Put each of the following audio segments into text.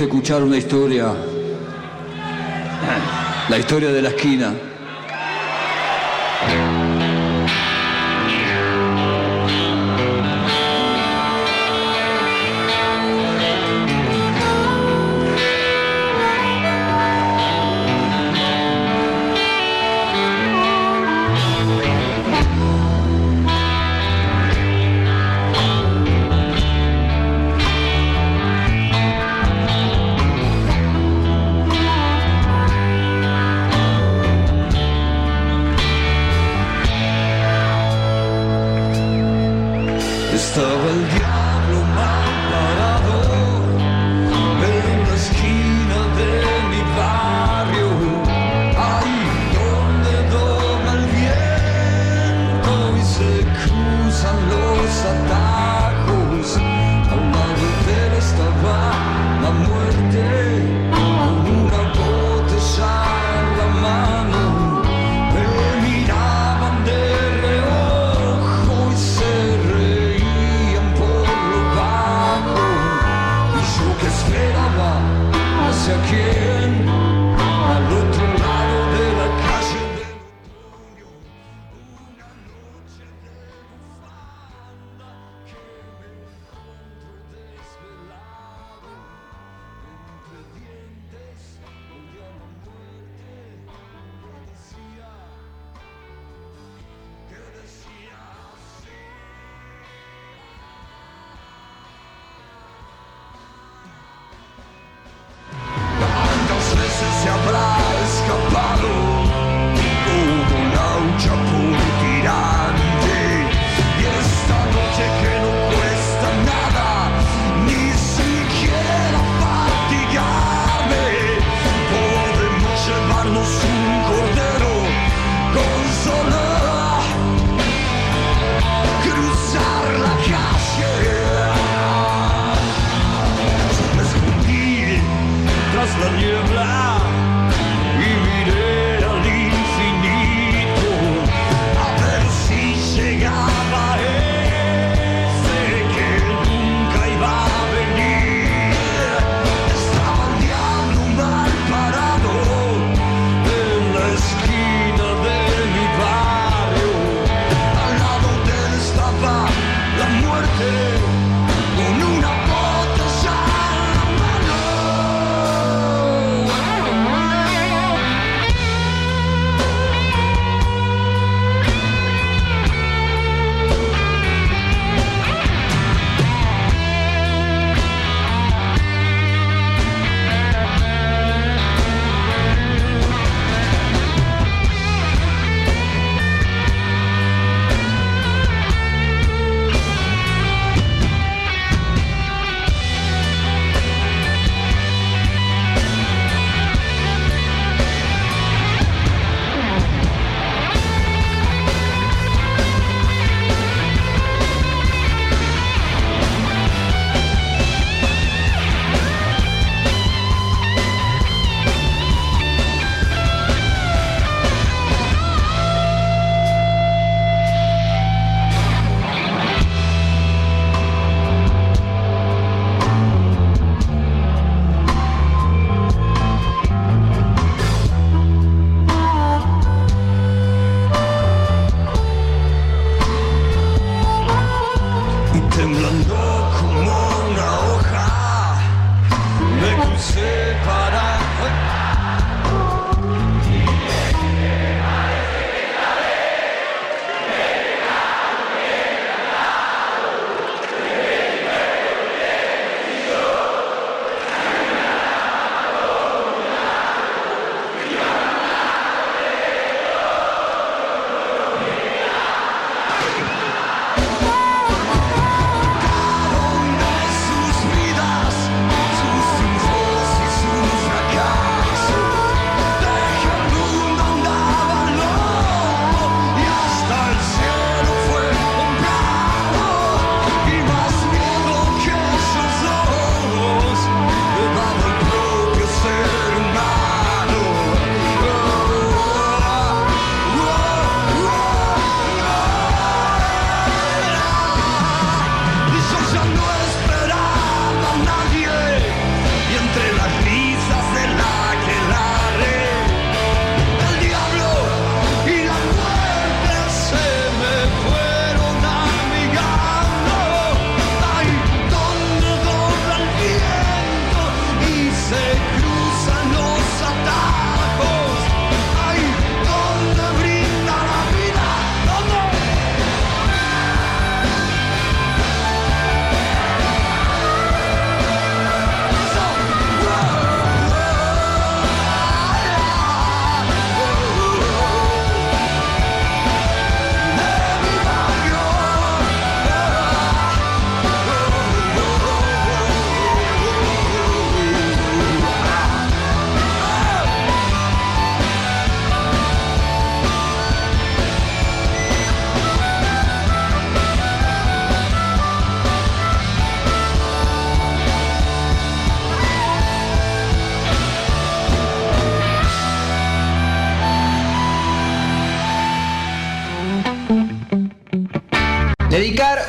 Escuchar una historia, la historia de la esquina.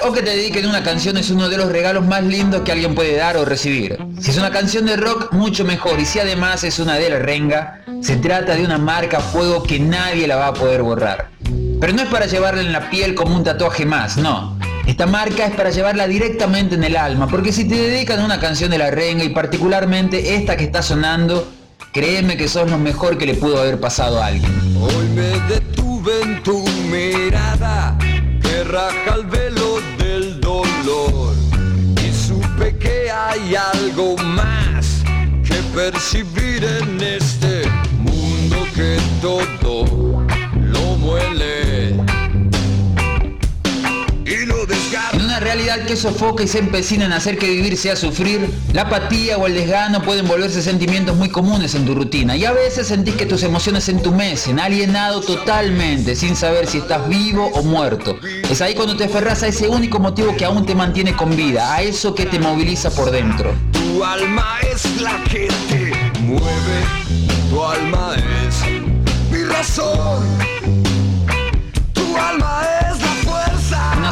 O que te dediquen una canción es uno de los regalos más lindos que alguien puede dar o recibir. Si es una canción de rock, mucho mejor. Y si además es una de la renga, se trata de una marca fuego que nadie la va a poder borrar. Pero no es para llevarla en la piel como un tatuaje más, no. Esta marca es para llevarla directamente en el alma, porque si te dedican una canción de la renga y particularmente esta que está sonando, créeme que sos lo mejor que le pudo haber pasado a alguien. Hoy me raja el velo del dolor y supe que hay algo más que percibir en este mundo que todo lo muele realidad que sofoca y se empecina en hacer que vivir sea sufrir, la apatía o el desgano pueden volverse sentimientos muy comunes en tu rutina y a veces sentís que tus emociones se entumecen, alienado totalmente, sin saber si estás vivo o muerto. Es ahí cuando te aferras a ese único motivo que aún te mantiene con vida, a eso que te moviliza por dentro. Tu alma es la que te mueve, tu alma es mi razón, tu alma es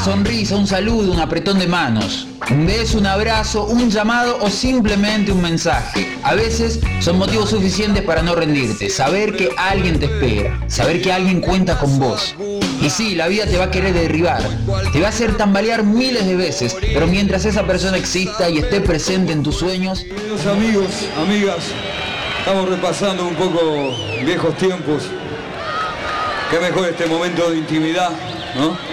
sonrisa, un saludo, un apretón de manos, un beso, un abrazo, un llamado o simplemente un mensaje. A veces son motivos suficientes para no rendirte. Saber que alguien te espera, saber que alguien cuenta con vos. Y sí, la vida te va a querer derribar, te va a hacer tambalear miles de veces, pero mientras esa persona exista y esté presente en tus sueños, Queridos amigos, amigas, estamos repasando un poco viejos tiempos. Qué mejor este momento de intimidad, ¿no?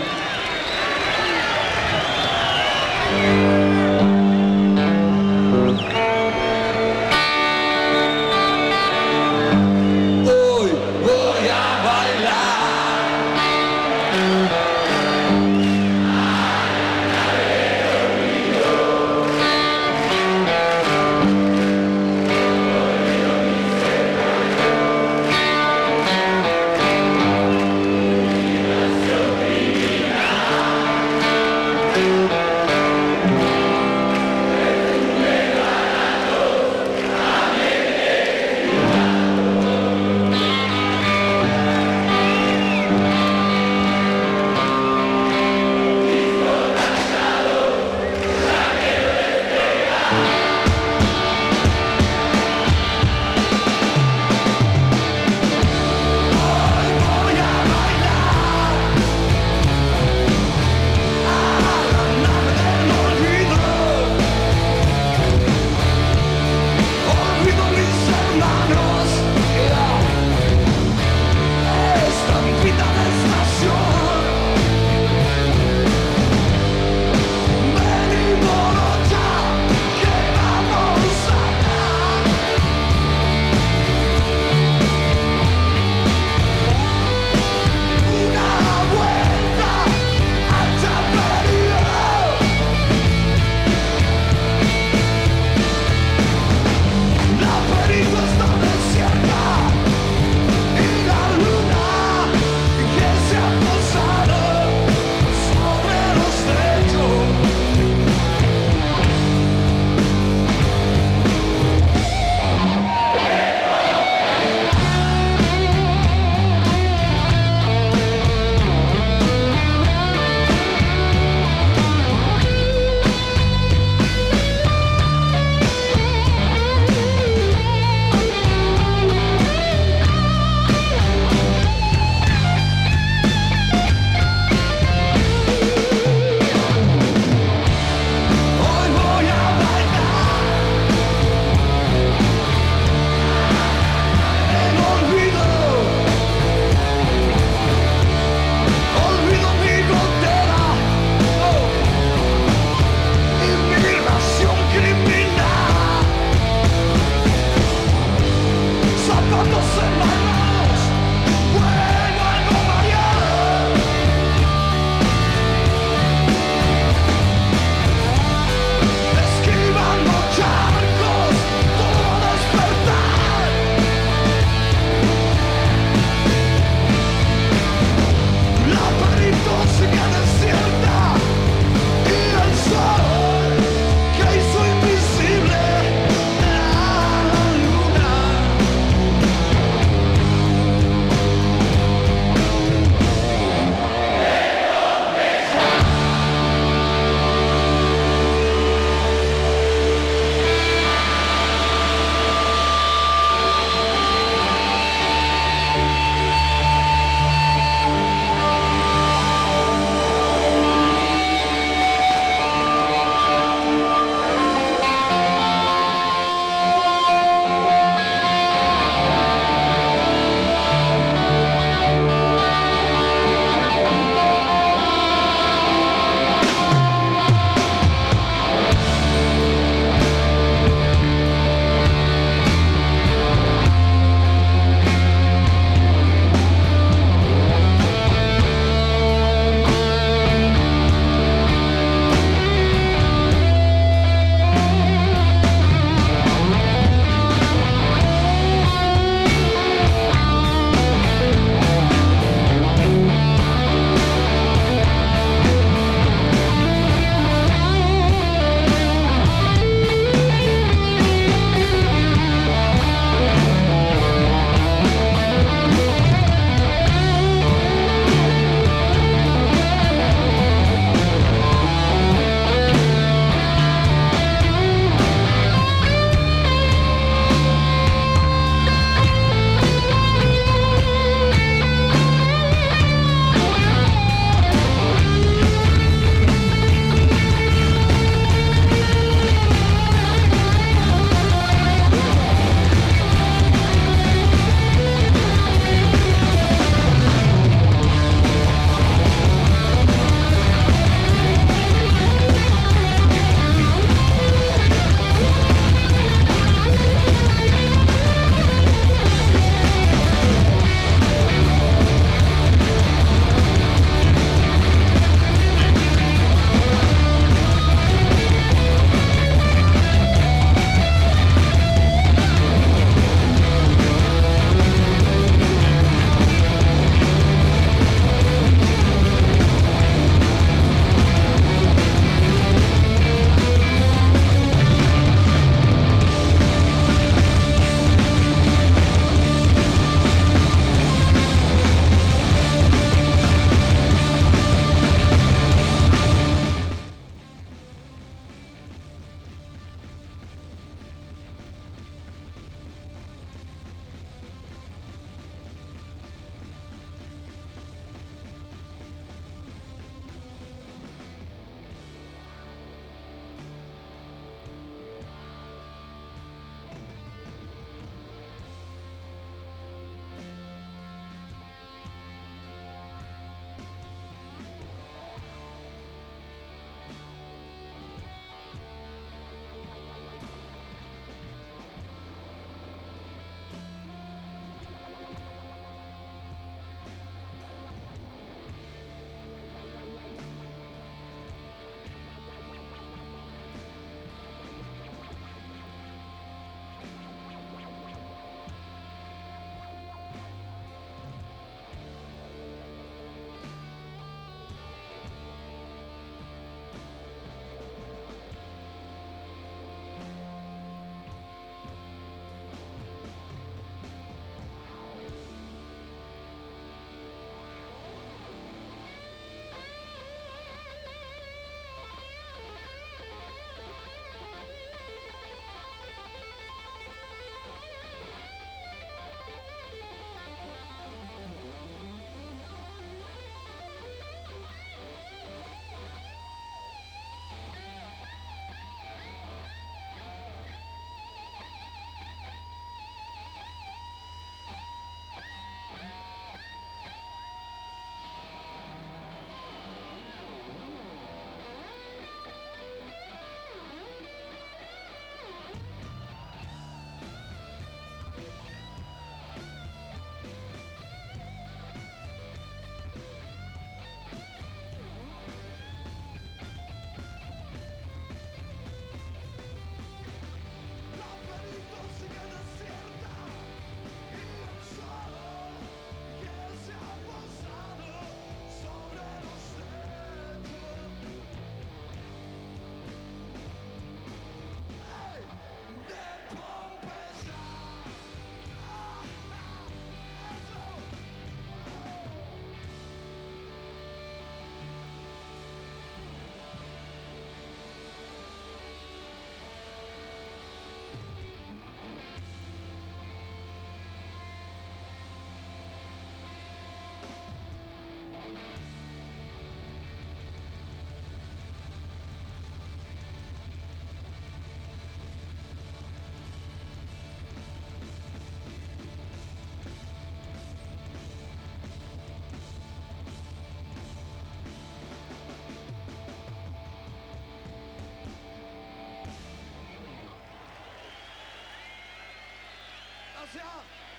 Gracias.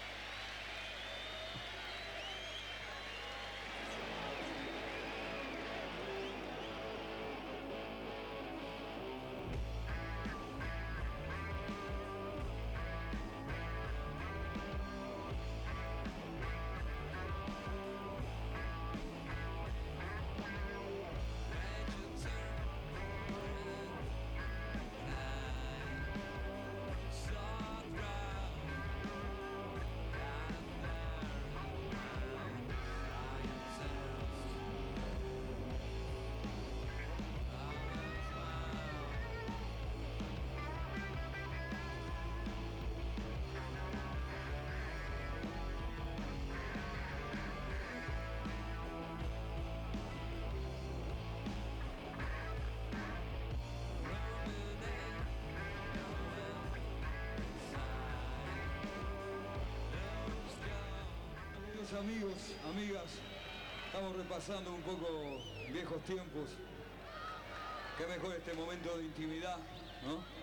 Amigos, amigas, estamos repasando un poco viejos tiempos. Qué mejor este momento de intimidad, ¿no?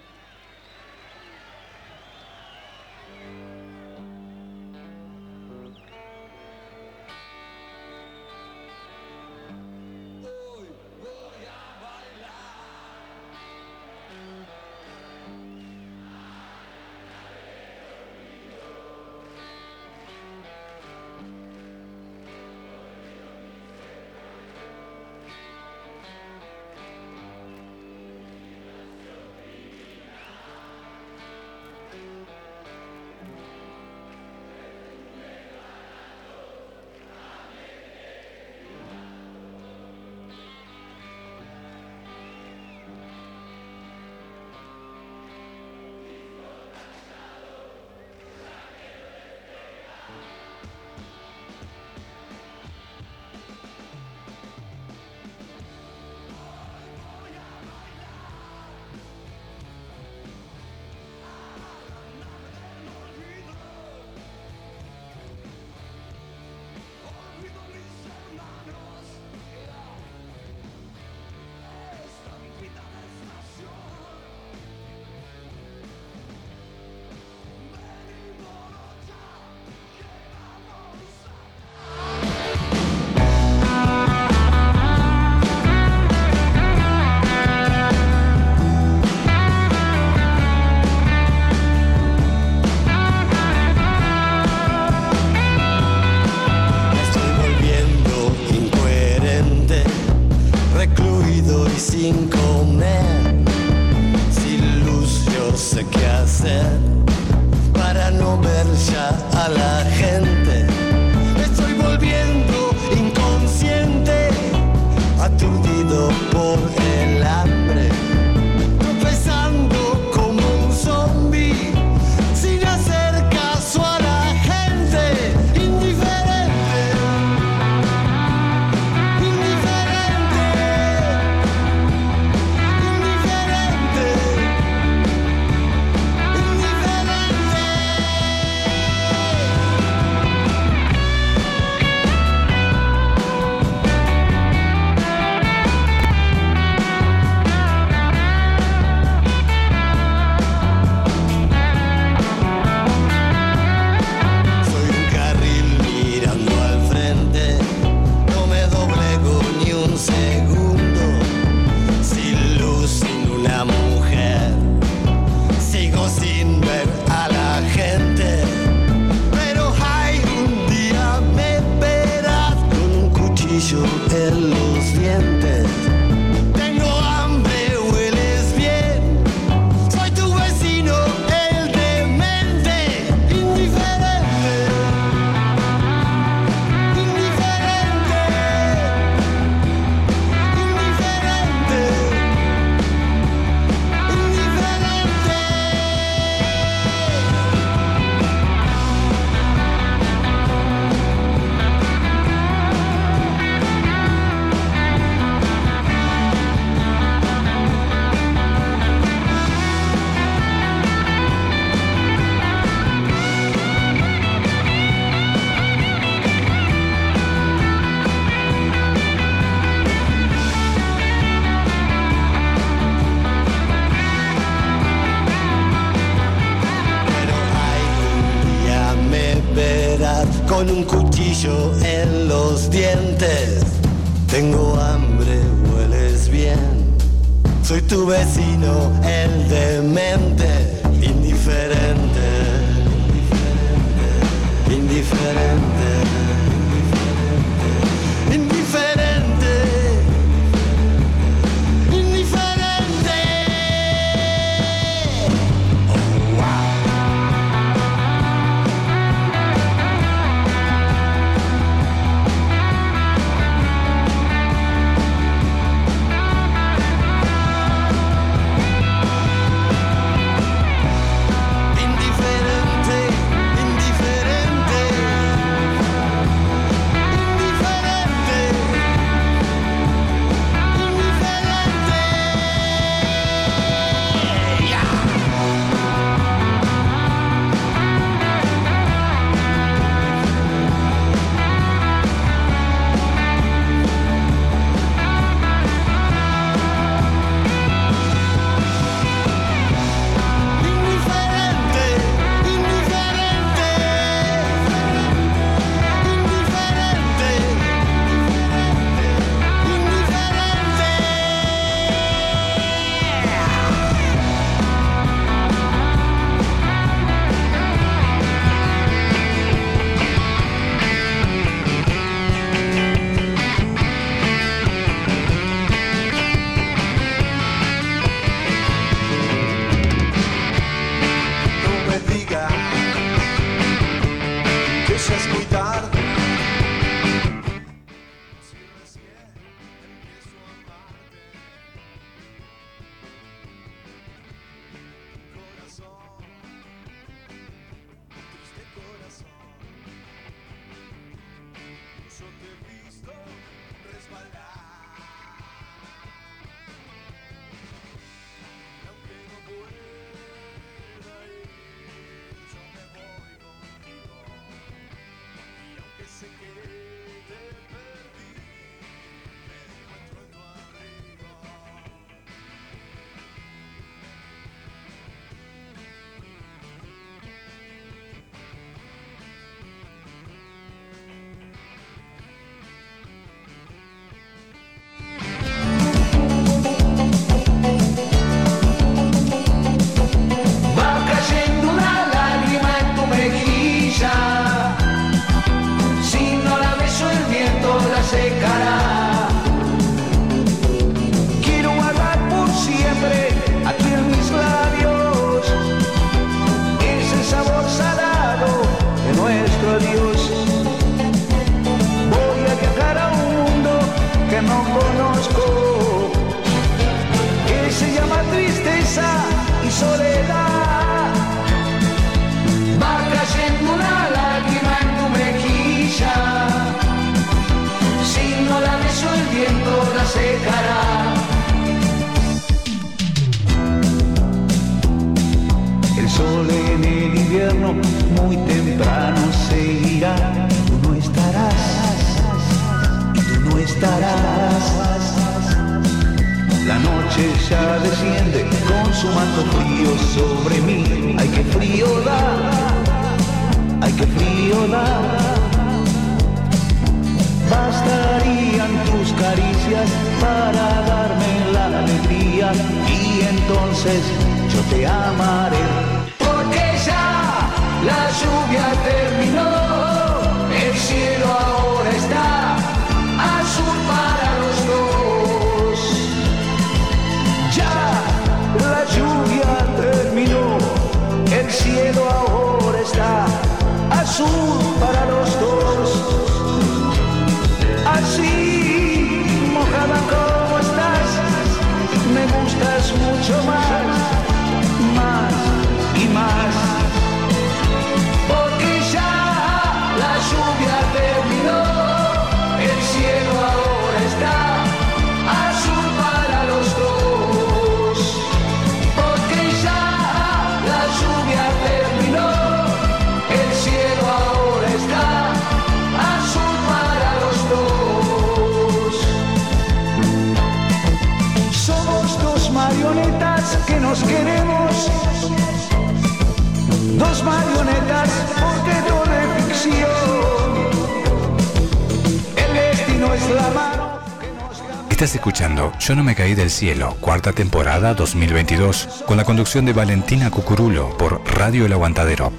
Estás escuchando Yo no me caí del cielo, cuarta temporada 2022, con la conducción de Valentina Cucurulo por Radio El Aguantadero.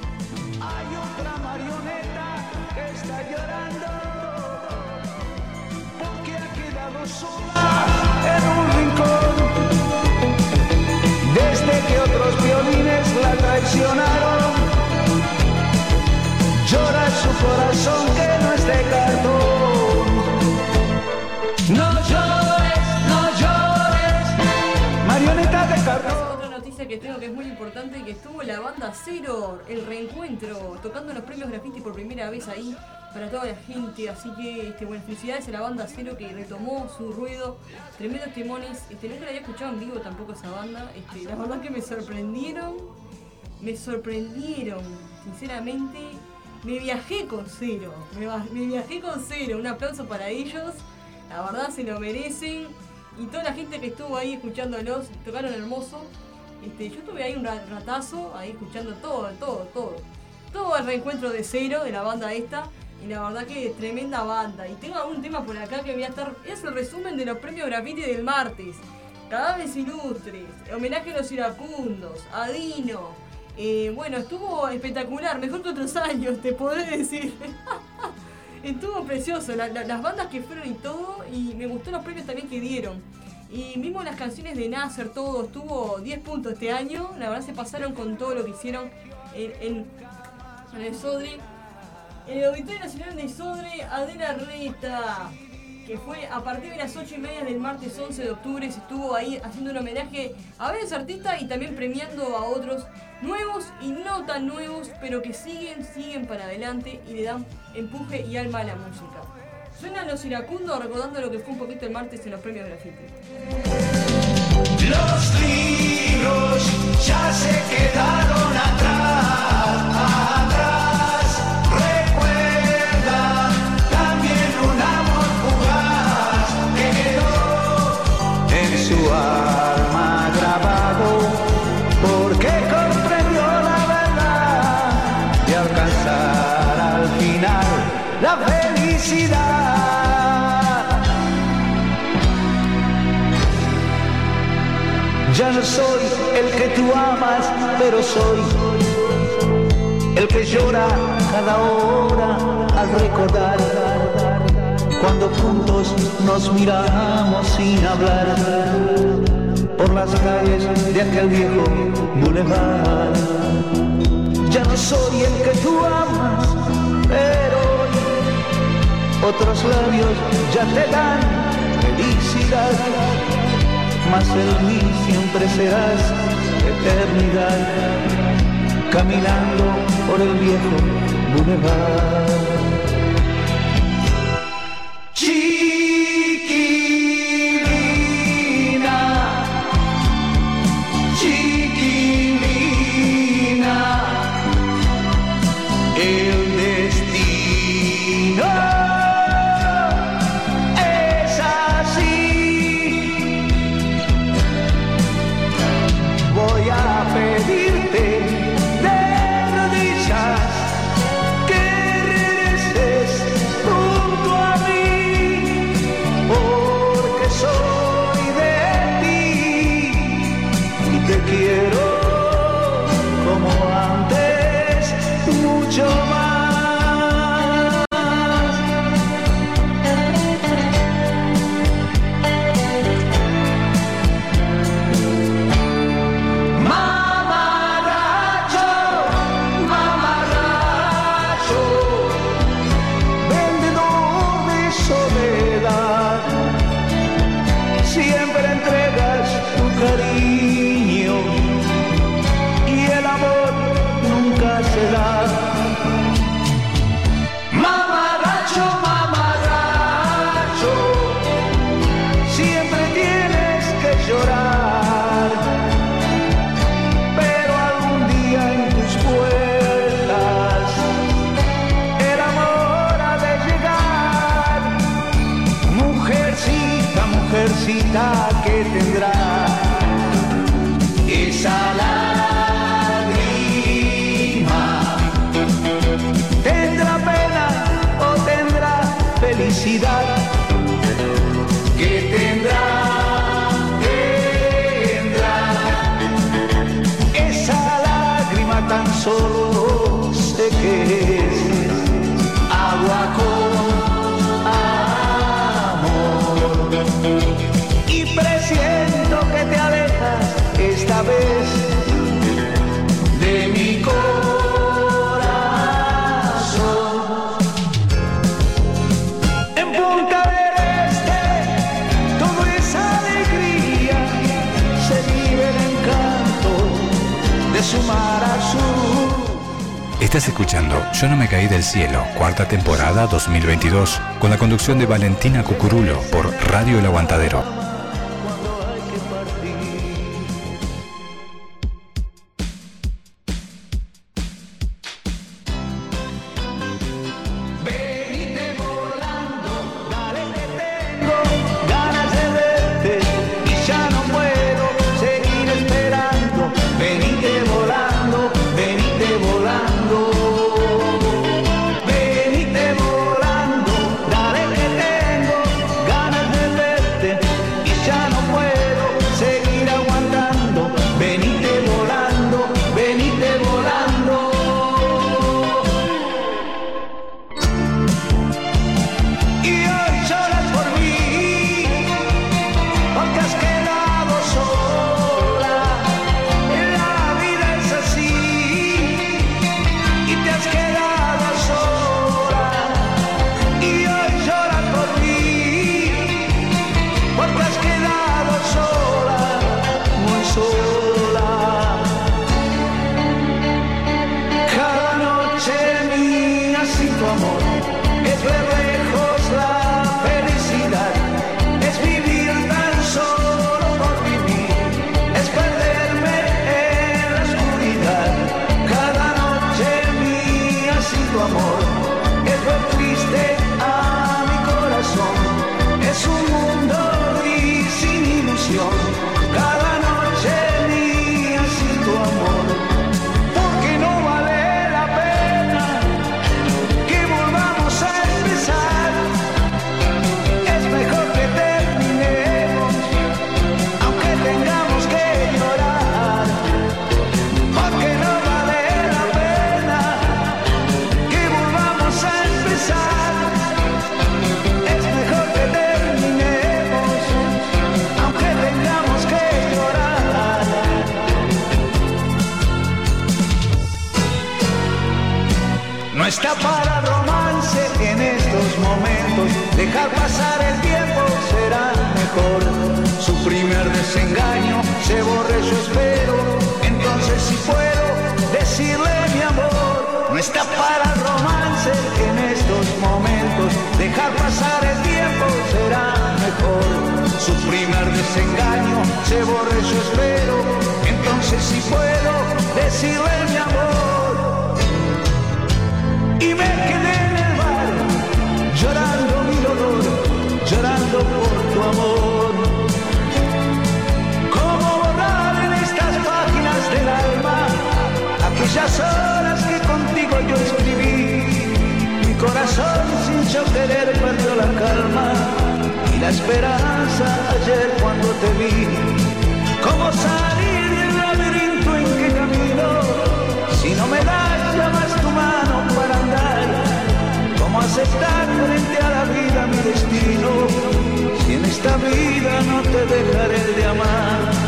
Que tengo que es muy importante que estuvo la banda Cero, el reencuentro, tocando los premios graffiti por primera vez ahí para toda la gente. Así que este, bueno, felicidades a la banda Cero que retomó su ruido. Tremendos timones. Este, nunca la había escuchado en vivo tampoco esa banda. Este, la verdad que me sorprendieron. Me sorprendieron. Sinceramente, me viajé con Cero. Me viajé con Cero. Un aplauso para ellos. La verdad se lo merecen. Y toda la gente que estuvo ahí escuchándolos, tocaron hermoso. Este, yo estuve ahí un ra- ratazo, ahí escuchando todo, todo, todo. Todo el reencuentro de cero de la banda esta. Y la verdad que tremenda banda. Y tengo algún tema por acá que voy a estar. Es el resumen de los premios graffiti del martes. Cadáveres ilustres, homenaje a los iracundos, a Dino. Eh, bueno, estuvo espectacular, mejor que otros años, te podré decir. Estuvo precioso, la- la- las bandas que fueron y todo, y me gustó los premios también que dieron. Y mismo las canciones de Nasser, todo, estuvo 10 puntos este año, la verdad se pasaron con todo lo que hicieron en, en- en el Sodre. En el Auditorio Nacional de Sodre, Adela Reta, que fue a partir de las 8 y media del martes 11 de octubre, se estuvo ahí haciendo un homenaje a varios artistas y también premiando a otros nuevos y no tan nuevos, pero que siguen, siguen para adelante y le dan empuje y alma a la música. Suenan los iracundos recordando lo que fue un poquito el martes en los premios graffiti. Los pero soy el que llora cada hora al recordar cuando juntos nos miramos sin hablar por las calles de aquel viejo bulevar. Ya no soy el que tú amas, pero otros labios ya te dan felicidad mas en mí siempre serás eternidad, caminando por el viejo boulevard. solo sé que es agua con amor. Y presiento que te alejas esta vez. Estás escuchando Yo no me caí del cielo, cuarta temporada 2022, con la conducción de Valentina Cucurulo por Radio El Aguantadero. está para el romance en estos momentos. Dejar pasar el tiempo será mejor. Su primer desengaño se borre su espero. Entonces si sí puedo decirle mi amor. Y me quedé sol sin yo querer perdió la calma y la esperanza ayer cuando te vi. ¿Cómo salir del laberinto en que camino? Si no me das ya más tu mano para andar, ¿cómo aceptar frente a la vida mi destino? Si en esta vida no te dejaré de amar.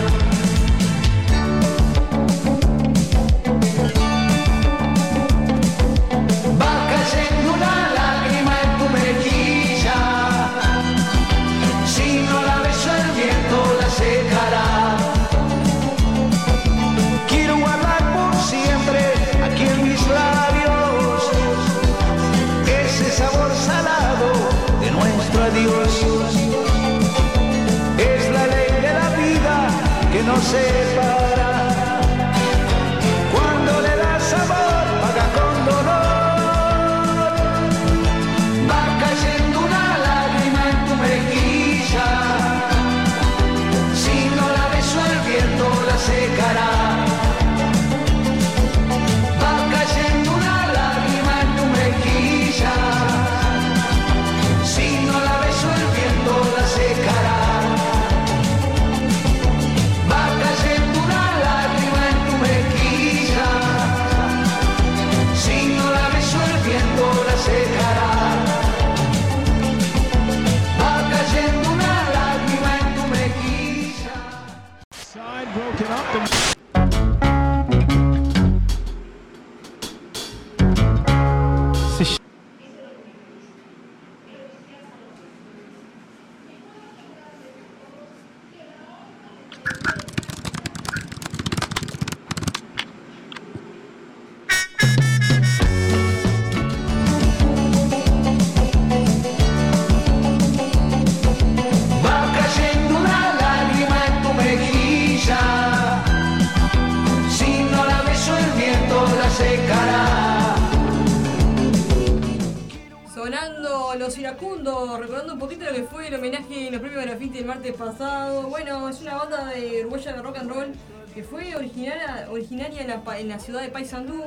En, la, ciudad de Paysandú.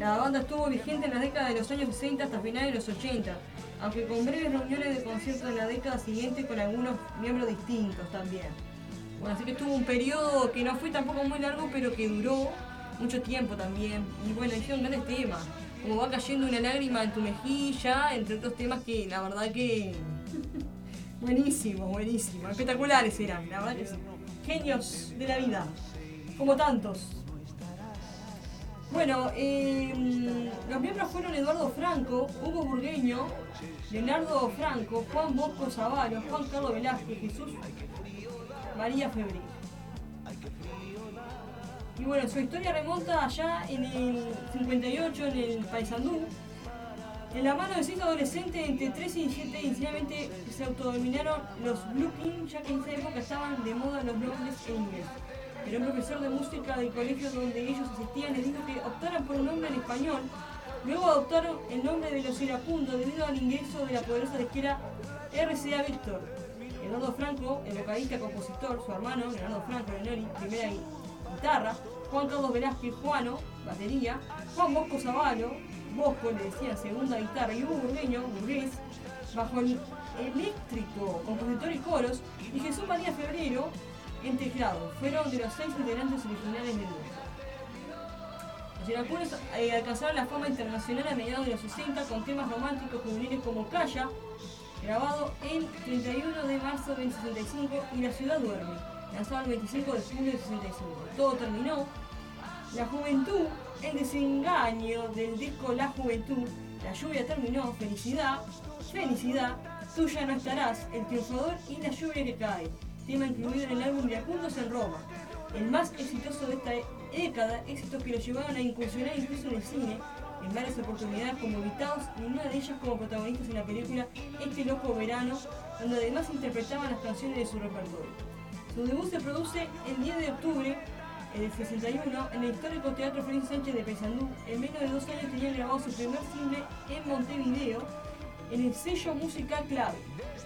La banda estuvo vigente en las décadas de los años 60 hasta finales de los 80, aunque con breves reuniones de conciertos en la década siguiente con algunos miembros distintos también. Bueno, así que tuvo un periodo que no fue tampoco muy largo, pero que duró mucho tiempo también. Y bueno, hicieron grandes temas. Como va cayendo una lágrima en tu mejilla, entre otros temas que la verdad que. buenísimos, buenísimos. Espectaculares eran, la verdad que. Genios de la vida. Como tantos. Bueno, eh, los miembros fueron Eduardo Franco, Hugo Burgueño, Leonardo Franco, Juan Bosco Zavalo, Juan Carlos Velázquez, Jesús María Febril. Y bueno, su historia remonta allá en el 58 en el Paysandú. En la mano de seis adolescentes entre 13 y 17 inicialmente se autodenominaron los Blue King, ya que en esa época estaban de moda los nobles en inglés. Pero un profesor de música del colegio donde ellos asistían les dijo que optaran por un nombre en español. Luego adoptaron el nombre de los iracundos debido al ingreso de la poderosa disquera RCA Victor. Eduardo Franco, el vocalista compositor, su hermano, Leonardo Franco Leonori, primera gui- guitarra, Juan Carlos Velázquez Juano, batería, Juan Bosco Zavalo, Bosco le decían segunda guitarra, y Hugo Burgueño, burgués, bajo el eléctrico, compositor y coros, y Jesús María Febrero, en teclado. Fueron de los seis integrantes originales del grupo. Los iracundos eh, alcanzaron la fama internacional a mediados de los 60 con temas románticos juveniles como Calla, grabado el 31 de marzo del 65, y La ciudad duerme, lanzado el 25 de julio del 65. Todo terminó. La juventud, el desengaño del disco La Juventud, La lluvia terminó, felicidad, felicidad, tú ya no estarás, el triunfador y la lluvia que cae, tema incluido en el álbum Iracundos en Roma. El más exitoso de esta década, éxitos que lo llevaron a incursionar incluso en el cine, en varias oportunidades como invitados y una de ellas como protagonistas en la película Este Loco Verano, donde además interpretaban las canciones de su repertorio. Su debut se produce el 10 de octubre del 61 en el histórico Teatro Félix Sánchez de Paysandú. En menos de dos años tenían grabado su primer single en Montevideo en el sello musical Clave,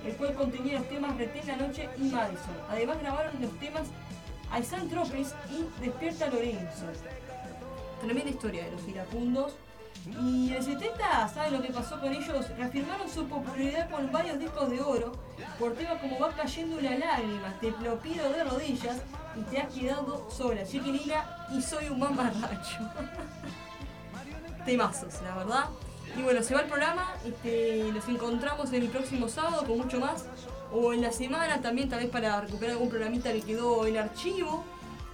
el cual contenía los temas Retén la Noche y Madison. Además grabaron los temas Aizán Tropes y Despierta Lorenzo. Tremenda historia de los iracundos. Y en el 70, ¿saben lo que pasó con ellos? Reafirmaron su popularidad con varios discos de oro por temas como Va cayendo una lágrima, Te lo pido de rodillas y Te has quedado sola, Chiquilina y Soy un mamarracho. Temazos, la verdad. Y bueno, se va el programa, este, los encontramos el próximo sábado con mucho más. O en la semana también, tal vez para recuperar algún programita que quedó en archivo.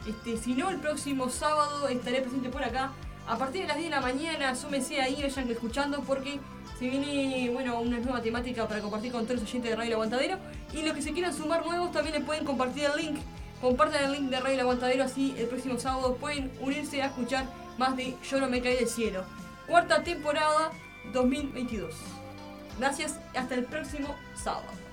Este, si no, el próximo sábado estaré presente por acá. A partir de las 10 de la mañana, súmense ahí, vayan escuchando porque se viene bueno, una nueva temática para compartir con todos los oyentes de Radio El Aguantadero. Y los que se quieran sumar nuevos también les pueden compartir el link. Compartan el link de Radio El Aguantadero, así el próximo sábado pueden unirse a escuchar más de Yo no me caí del cielo. Cuarta temporada 2022. Gracias, hasta el próximo sábado.